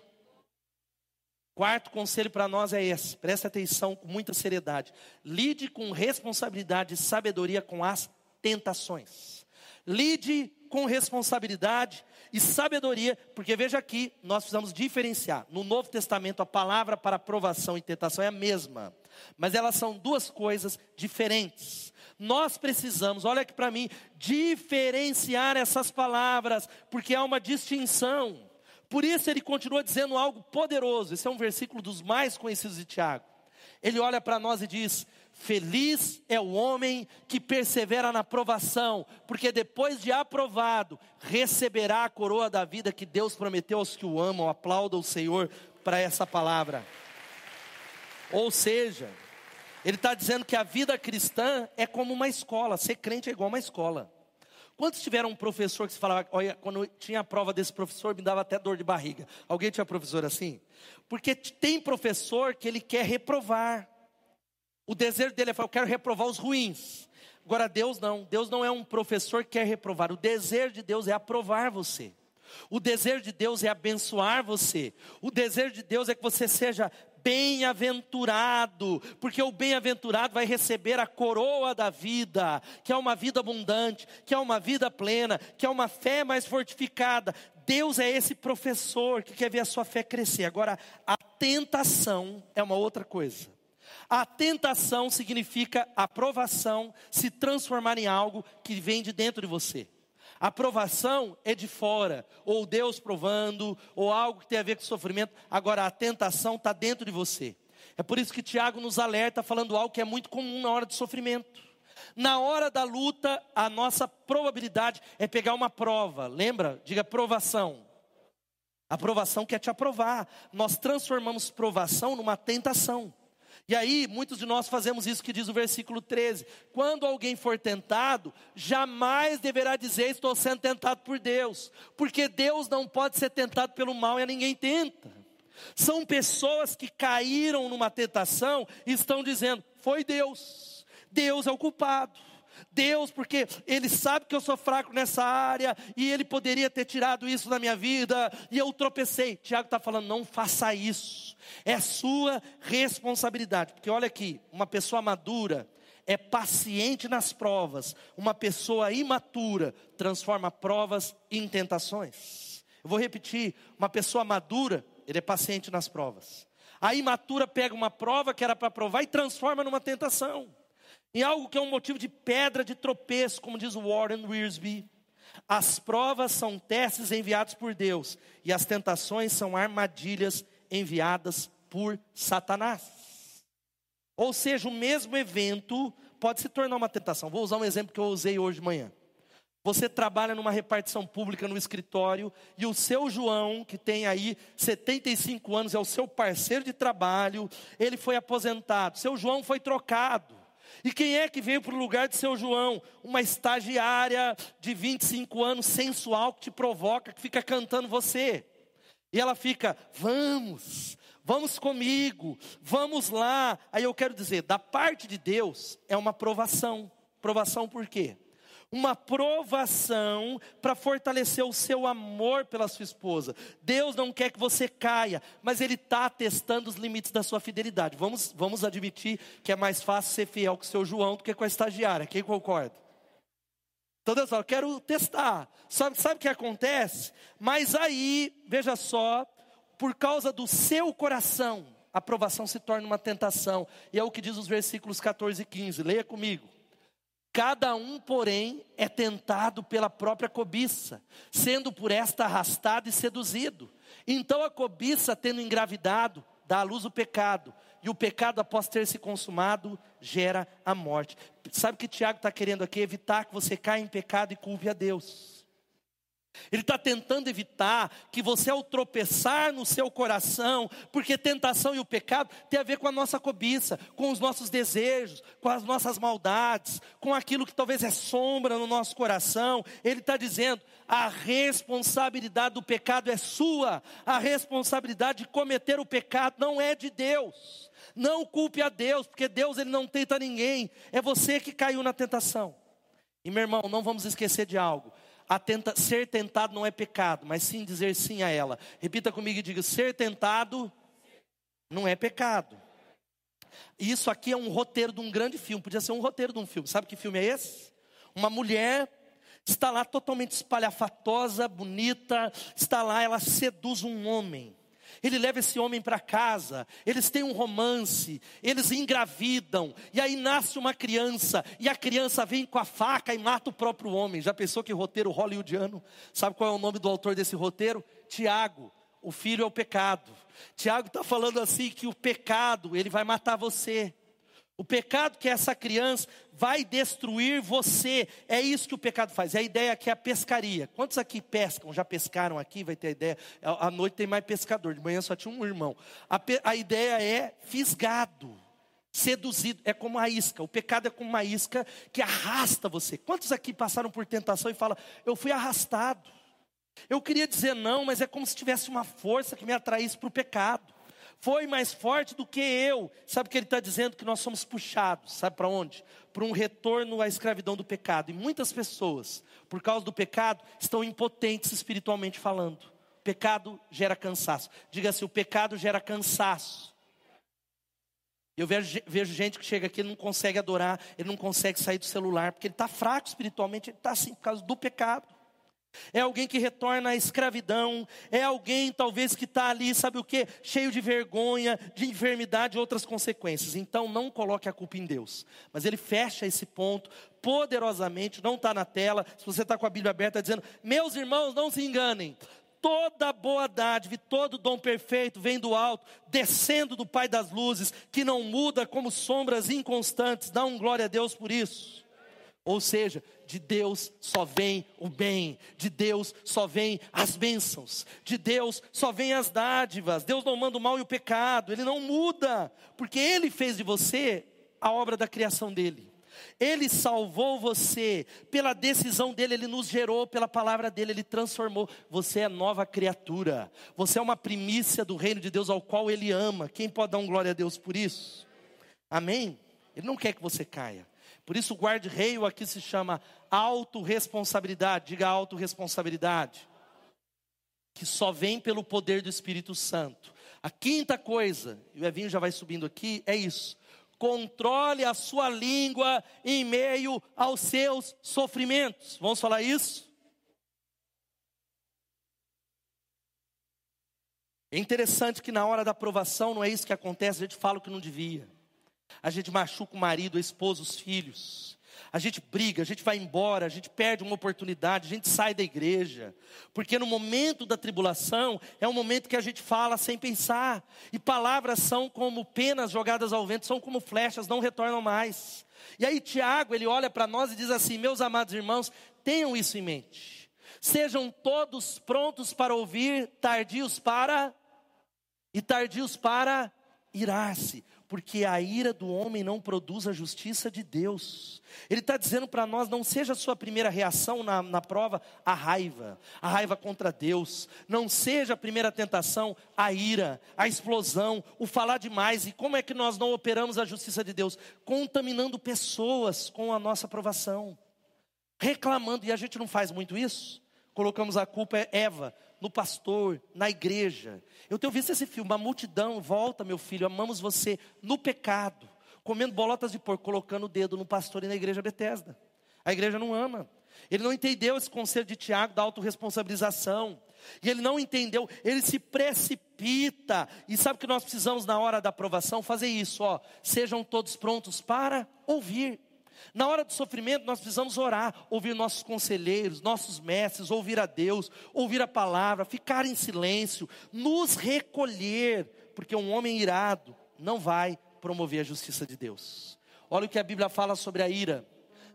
Quarto conselho para nós é esse, preste atenção com muita seriedade. Lide com responsabilidade e sabedoria com as tentações. Lide com responsabilidade e sabedoria, porque veja aqui, nós precisamos diferenciar. No Novo Testamento, a palavra para aprovação e tentação é a mesma, mas elas são duas coisas diferentes. Nós precisamos, olha aqui para mim, diferenciar essas palavras, porque há uma distinção. Por isso ele continua dizendo algo poderoso. Esse é um versículo dos mais conhecidos de Tiago. Ele olha para nós e diz: Feliz é o homem que persevera na provação, porque depois de aprovado, receberá a coroa da vida que Deus prometeu aos que o amam. Aplauda o Senhor para essa palavra. Ou seja, ele está dizendo que a vida cristã é como uma escola, ser crente é igual uma escola. Quantos tiveram um professor que se falava, olha, quando tinha a prova desse professor, me dava até dor de barriga. Alguém tinha professor assim? Porque tem professor que ele quer reprovar. O desejo dele é falar, eu quero reprovar os ruins. Agora, Deus não. Deus não é um professor que quer reprovar. O desejo de Deus é aprovar você. O desejo de Deus é abençoar você. O desejo de Deus é que você seja bem-aventurado, porque o bem-aventurado vai receber a coroa da vida, que é uma vida abundante, que é uma vida plena, que é uma fé mais fortificada. Deus é esse professor que quer ver a sua fé crescer. Agora, a tentação é uma outra coisa. A tentação significa a provação se transformar em algo que vem de dentro de você. A provação é de fora, ou Deus provando, ou algo que tem a ver com sofrimento. Agora, a tentação está dentro de você. É por isso que Tiago nos alerta falando algo que é muito comum na hora do sofrimento. Na hora da luta, a nossa probabilidade é pegar uma prova. Lembra? Diga provação. A provação quer te aprovar. Nós transformamos provação numa tentação. E aí, muitos de nós fazemos isso que diz o versículo 13: quando alguém for tentado, jamais deverá dizer estou sendo tentado por Deus, porque Deus não pode ser tentado pelo mal e a ninguém tenta. São pessoas que caíram numa tentação e estão dizendo: foi Deus, Deus é o culpado. Deus, porque Ele sabe que eu sou fraco nessa área, e Ele poderia ter tirado isso da minha vida, e eu tropecei. Tiago está falando: não faça isso, é sua responsabilidade, porque olha aqui, uma pessoa madura é paciente nas provas, uma pessoa imatura transforma provas em tentações. Eu vou repetir: uma pessoa madura, ele é paciente nas provas. A imatura pega uma prova que era para provar e transforma numa tentação em algo que é um motivo de pedra de tropeço, como diz Warren Wiersbe. As provas são testes enviados por Deus, e as tentações são armadilhas enviadas por Satanás. Ou seja, o mesmo evento pode se tornar uma tentação. Vou usar um exemplo que eu usei hoje de manhã. Você trabalha numa repartição pública no escritório e o seu João, que tem aí 75 anos, é o seu parceiro de trabalho, ele foi aposentado. Seu João foi trocado. E quem é que veio para o lugar de seu João? Uma estagiária de 25 anos, sensual, que te provoca, que fica cantando você. E ela fica, vamos, vamos comigo, vamos lá. Aí eu quero dizer, da parte de Deus é uma provação. Provação por quê? Uma provação para fortalecer o seu amor pela sua esposa. Deus não quer que você caia, mas Ele está testando os limites da sua fidelidade. Vamos, vamos admitir que é mais fácil ser fiel com o seu João do que com a estagiária. Quem concorda? Então Deus fala, eu quero testar. Sabe, sabe o que acontece? Mas aí, veja só, por causa do seu coração, a provação se torna uma tentação. E é o que diz os versículos 14 e 15. Leia comigo. Cada um, porém, é tentado pela própria cobiça, sendo por esta arrastado e seduzido. Então a cobiça, tendo engravidado, dá à luz o pecado, e o pecado, após ter se consumado, gera a morte. Sabe o que Tiago está querendo aqui? Evitar que você caia em pecado e culpe a Deus. Ele está tentando evitar que você, ao tropeçar no seu coração, porque tentação e o pecado tem a ver com a nossa cobiça, com os nossos desejos, com as nossas maldades, com aquilo que talvez é sombra no nosso coração. Ele está dizendo: a responsabilidade do pecado é sua, a responsabilidade de cometer o pecado não é de Deus. Não culpe a Deus, porque Deus ele não tenta ninguém, é você que caiu na tentação. E meu irmão, não vamos esquecer de algo tenta, ser tentado não é pecado, mas sim dizer sim a ela. Repita comigo e diga: ser tentado não é pecado. Isso aqui é um roteiro de um grande filme, podia ser um roteiro de um filme. Sabe que filme é esse? Uma mulher está lá totalmente espalhafatosa, bonita, está lá, ela seduz um homem ele leva esse homem para casa, eles têm um romance, eles engravidam, e aí nasce uma criança, e a criança vem com a faca e mata o próprio homem. Já pensou que roteiro hollywoodiano? Sabe qual é o nome do autor desse roteiro? Tiago. O filho é o pecado. Tiago está falando assim que o pecado, ele vai matar você. O pecado que é essa criança vai destruir você. É isso que o pecado faz. É a ideia que é a pescaria. Quantos aqui pescam? Já pescaram aqui? Vai ter a ideia. À noite tem mais pescador. De manhã só tinha um irmão. A, a ideia é fisgado, seduzido. É como a isca. O pecado é como uma isca que arrasta você. Quantos aqui passaram por tentação e falam: Eu fui arrastado. Eu queria dizer não, mas é como se tivesse uma força que me atraísse para o pecado foi mais forte do que eu. Sabe o que ele está dizendo? Que nós somos puxados, sabe para onde? Para um retorno à escravidão do pecado. E muitas pessoas, por causa do pecado, estão impotentes espiritualmente falando. O pecado gera cansaço. Diga assim: o pecado gera cansaço. Eu vejo, vejo gente que chega aqui e não consegue adorar, ele não consegue sair do celular, porque ele está fraco espiritualmente, ele está assim por causa do pecado é alguém que retorna à escravidão, é alguém talvez que está ali, sabe o que? Cheio de vergonha, de enfermidade e outras consequências. Então não coloque a culpa em Deus. Mas ele fecha esse ponto poderosamente, não está na tela. Se você está com a Bíblia aberta, dizendo: Meus irmãos, não se enganem. Toda boa dádiva, todo dom perfeito vem do alto, descendo do Pai das luzes, que não muda como sombras inconstantes. Dá um glória a Deus por isso. Ou seja, de Deus só vem o bem, de Deus só vem as bênçãos, de Deus só vem as dádivas. Deus não manda o mal e o pecado, Ele não muda, porque Ele fez de você a obra da criação dele. Ele salvou você pela decisão dele, ele nos gerou pela palavra dele, ele transformou. Você é nova criatura. Você é uma primícia do reino de Deus ao qual ele ama. Quem pode dar um glória a Deus por isso? Amém? Ele não quer que você caia. Por isso o guarda-reio aqui se chama autorresponsabilidade. Diga autorresponsabilidade. Que só vem pelo poder do Espírito Santo. A quinta coisa, e o Evinho já vai subindo aqui, é isso. Controle a sua língua em meio aos seus sofrimentos. Vamos falar isso? É interessante que na hora da aprovação não é isso que acontece, a gente fala o que não devia a gente machuca o marido, a esposa, os filhos. A gente briga, a gente vai embora, a gente perde uma oportunidade, a gente sai da igreja. Porque no momento da tribulação é um momento que a gente fala sem pensar. E palavras são como penas jogadas ao vento, são como flechas, não retornam mais. E aí Tiago, ele olha para nós e diz assim: "Meus amados irmãos, tenham isso em mente. Sejam todos prontos para ouvir, tardios para e tardios para irar-se, porque a ira do homem não produz a justiça de Deus. Ele está dizendo para nós: não seja a sua primeira reação na, na prova a raiva, a raiva contra Deus. Não seja a primeira tentação a ira, a explosão, o falar demais. E como é que nós não operamos a justiça de Deus? Contaminando pessoas com a nossa aprovação reclamando, e a gente não faz muito isso. Colocamos a culpa, é Eva, no pastor, na igreja. Eu tenho visto esse filme, uma multidão, volta meu filho, amamos você, no pecado, comendo bolotas de porco, colocando o dedo no pastor e na igreja Bethesda. A igreja não ama. Ele não entendeu esse conselho de Tiago da autorresponsabilização. E ele não entendeu, ele se precipita. E sabe que nós precisamos, na hora da aprovação, fazer isso, ó. Sejam todos prontos para ouvir. Na hora do sofrimento, nós precisamos orar, ouvir nossos conselheiros, nossos mestres, ouvir a Deus, ouvir a palavra, ficar em silêncio, nos recolher, porque um homem irado não vai promover a justiça de Deus. Olha o que a Bíblia fala sobre a ira.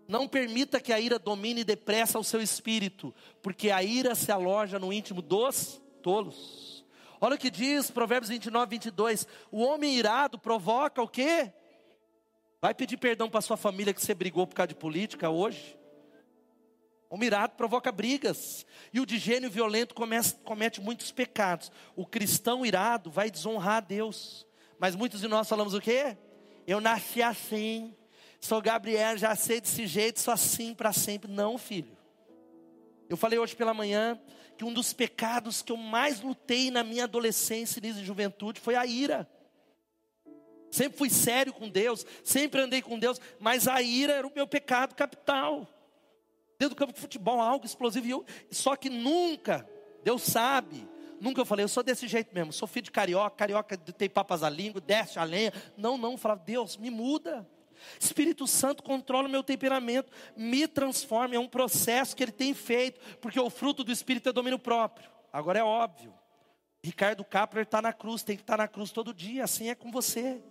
Não permita que a ira domine depressa o seu espírito, porque a ira se aloja no íntimo dos tolos. Olha o que diz Provérbios 29, 22. O homem irado provoca o quê? Vai pedir perdão para sua família que você brigou por causa de política hoje? O homem irado provoca brigas. E o de gênio violento comece, comete muitos pecados. O cristão irado vai desonrar a Deus. Mas muitos de nós falamos o quê? Eu nasci assim. Sou Gabriel, já sei desse jeito, sou assim para sempre. Não, filho. Eu falei hoje pela manhã que um dos pecados que eu mais lutei na minha adolescência e juventude foi a ira. Sempre fui sério com Deus, sempre andei com Deus, mas a ira era o meu pecado capital. Dentro do campo de futebol, algo explosivo. E eu, só que nunca, Deus sabe, nunca eu falei, eu sou desse jeito mesmo, sou filho de carioca, carioca tem papas à língua, desce a lenha. Não, não, eu falava, Deus, me muda. Espírito Santo controla o meu temperamento, me transforma, é um processo que ele tem feito, porque o fruto do Espírito é domínio próprio. Agora é óbvio, Ricardo Capler está na cruz, tem que estar tá na cruz todo dia, assim é com você.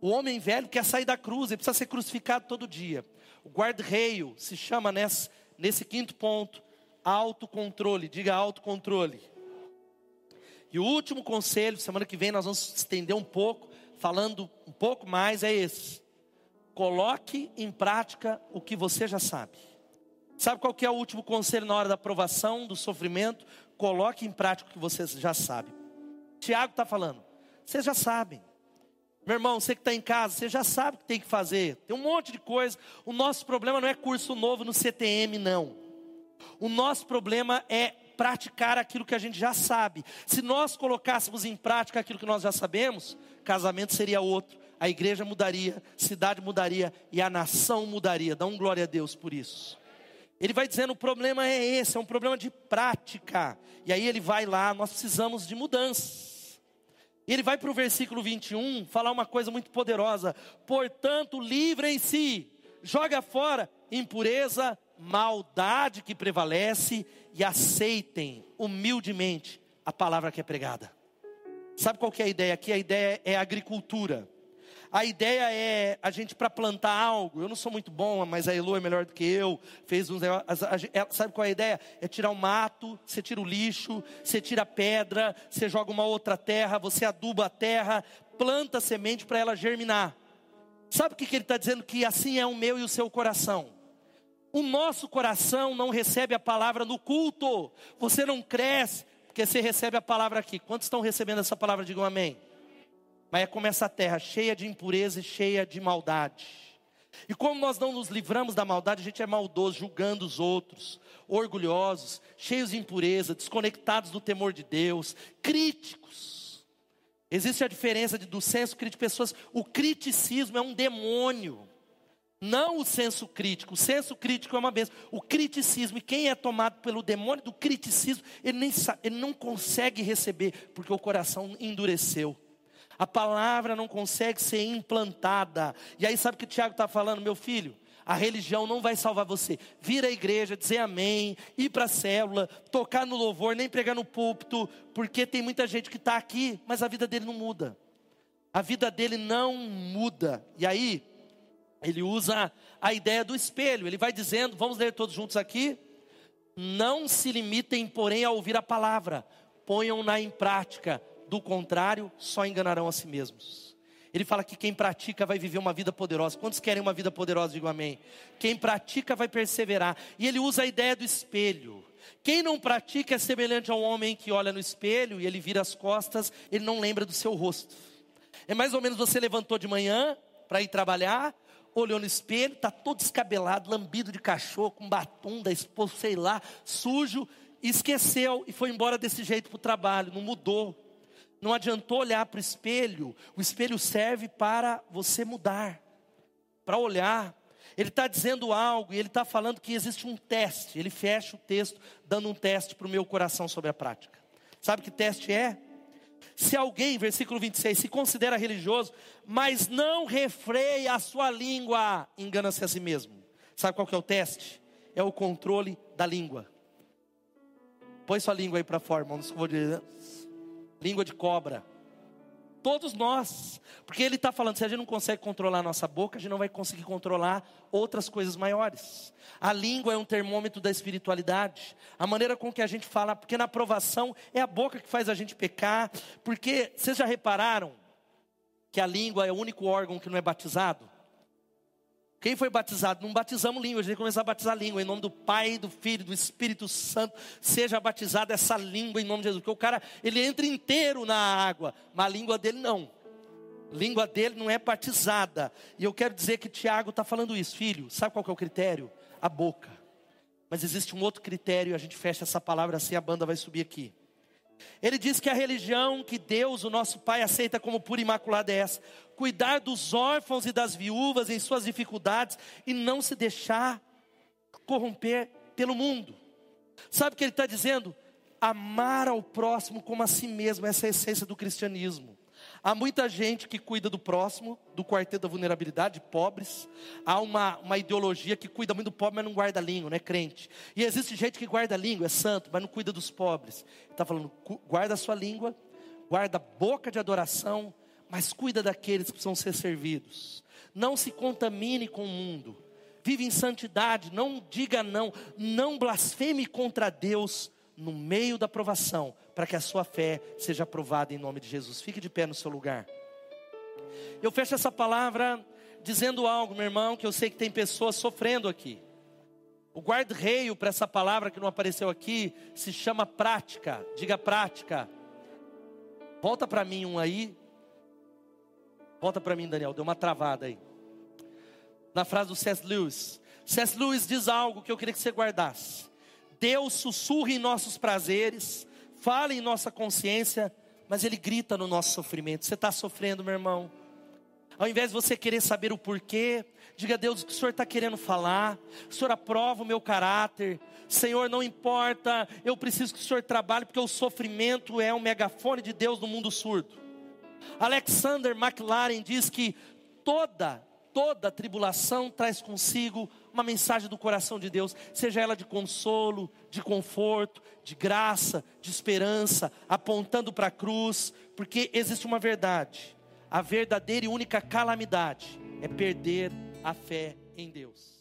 O homem velho quer sair da cruz, ele precisa ser crucificado todo dia. O guarda-reio se chama nesse, nesse quinto ponto, autocontrole, diga autocontrole. E o último conselho, semana que vem nós vamos estender um pouco, falando um pouco mais, é esse. Coloque em prática o que você já sabe. Sabe qual que é o último conselho na hora da aprovação, do sofrimento? Coloque em prática o que você já sabe. Tiago está falando, vocês já sabem. Meu irmão, você que está em casa, você já sabe o que tem que fazer. Tem um monte de coisa. O nosso problema não é curso novo no CTM, não. O nosso problema é praticar aquilo que a gente já sabe. Se nós colocássemos em prática aquilo que nós já sabemos, casamento seria outro, a igreja mudaria, cidade mudaria e a nação mudaria. Dá um glória a Deus por isso. Ele vai dizendo: o problema é esse, é um problema de prática. E aí ele vai lá, nós precisamos de mudanças. Ele vai para o versículo 21 falar uma coisa muito poderosa: portanto, livrem-se, joga fora impureza, maldade que prevalece e aceitem humildemente a palavra que é pregada. Sabe qual que é a ideia aqui? A ideia é agricultura. A ideia é a gente para plantar algo. Eu não sou muito bom, mas a Elo é melhor do que eu. Fez uns sabe qual é a ideia? É tirar o mato, você tira o lixo, você tira a pedra, você joga uma outra terra, você aduba a terra, planta a semente para ela germinar. Sabe o que, que ele está dizendo? Que assim é o meu e o seu coração. O nosso coração não recebe a palavra no culto. Você não cresce porque você recebe a palavra aqui. Quantos estão recebendo essa palavra? Digam amém. Mas é como essa terra cheia de impureza e cheia de maldade. E como nós não nos livramos da maldade, a gente é maldoso, julgando os outros, orgulhosos, cheios de impureza, desconectados do temor de Deus, críticos. Existe a diferença de, do senso crítico de pessoas. O criticismo é um demônio. Não o senso crítico. O senso crítico é uma benção. O criticismo, e quem é tomado pelo demônio do criticismo, ele, nem ele não consegue receber, porque o coração endureceu. A palavra não consegue ser implantada. E aí, sabe o que o Tiago está falando, meu filho? A religião não vai salvar você. Vir à igreja, dizer amém, ir para a célula, tocar no louvor, nem pregar no púlpito, porque tem muita gente que está aqui, mas a vida dele não muda. A vida dele não muda. E aí, ele usa a ideia do espelho. Ele vai dizendo, vamos ler todos juntos aqui. Não se limitem, porém, a ouvir a palavra, ponham-na em prática do contrário, só enganarão a si mesmos. Ele fala que quem pratica vai viver uma vida poderosa. Quantos querem uma vida poderosa? Digo amém. Quem pratica vai perseverar. E ele usa a ideia do espelho. Quem não pratica é semelhante a um homem que olha no espelho e ele vira as costas, ele não lembra do seu rosto. É mais ou menos você levantou de manhã para ir trabalhar, olhou no espelho, está todo descabelado, lambido de cachorro, com batom da esposa, sei lá, sujo, esqueceu e foi embora desse jeito para o trabalho, não mudou. Não adiantou olhar para o espelho, o espelho serve para você mudar, para olhar. Ele está dizendo algo e ele está falando que existe um teste. Ele fecha o texto dando um teste para o meu coração sobre a prática. Sabe que teste é? Se alguém, versículo 26, se considera religioso, mas não refreia a sua língua, engana-se a si mesmo. Sabe qual que é o teste? É o controle da língua. Põe sua língua aí para fora, irmãos. Língua de cobra. Todos nós. Porque ele está falando, se a gente não consegue controlar a nossa boca, a gente não vai conseguir controlar outras coisas maiores. A língua é um termômetro da espiritualidade. A maneira com que a gente fala, porque na aprovação é a boca que faz a gente pecar. Porque vocês já repararam que a língua é o único órgão que não é batizado? Quem foi batizado? Não batizamos língua, a gente começar a batizar língua. Em nome do Pai, do Filho, do Espírito Santo, seja batizada essa língua em nome de Jesus. Porque o cara, ele entra inteiro na água, mas a língua dele não. A língua dele não é batizada. E eu quero dizer que Tiago está falando isso, filho. Sabe qual é o critério? A boca. Mas existe um outro critério, a gente fecha essa palavra assim, a banda vai subir aqui. Ele diz que a religião que Deus, o nosso Pai, aceita como pura e imaculada é essa: cuidar dos órfãos e das viúvas em suas dificuldades e não se deixar corromper pelo mundo. Sabe o que ele está dizendo? Amar ao próximo como a si mesmo, essa é a essência do cristianismo. Há muita gente que cuida do próximo, do quarteto da vulnerabilidade, pobres. Há uma, uma ideologia que cuida muito do pobre, mas não guarda língua, não é crente. E existe gente que guarda língua, é santo, mas não cuida dos pobres. Está falando, guarda a sua língua, guarda a boca de adoração, mas cuida daqueles que precisam ser servidos. Não se contamine com o mundo. Vive em santidade, não diga não, não blasfeme contra Deus no meio da provação, para que a sua fé seja aprovada em nome de Jesus. Fique de pé no seu lugar. Eu fecho essa palavra dizendo algo, meu irmão, que eu sei que tem pessoas sofrendo aqui. O guarda-reio para essa palavra que não apareceu aqui se chama prática. Diga prática. Volta para mim um aí. Volta para mim, Daniel. Deu uma travada aí. Na frase do C.S. Lewis. C.S. Lewis diz algo que eu queria que você guardasse. Deus sussurra em nossos prazeres, fala em nossa consciência, mas Ele grita no nosso sofrimento. Você está sofrendo, meu irmão? Ao invés de você querer saber o porquê, diga a Deus o que o Senhor está querendo falar. O Senhor aprova o meu caráter. Senhor, não importa, eu preciso que o Senhor trabalhe, porque o sofrimento é um megafone de Deus no mundo surdo. Alexander McLaren diz que toda, toda tribulação traz consigo uma mensagem do coração de Deus, seja ela de consolo, de conforto, de graça, de esperança, apontando para a cruz, porque existe uma verdade: a verdadeira e única calamidade é perder a fé em Deus.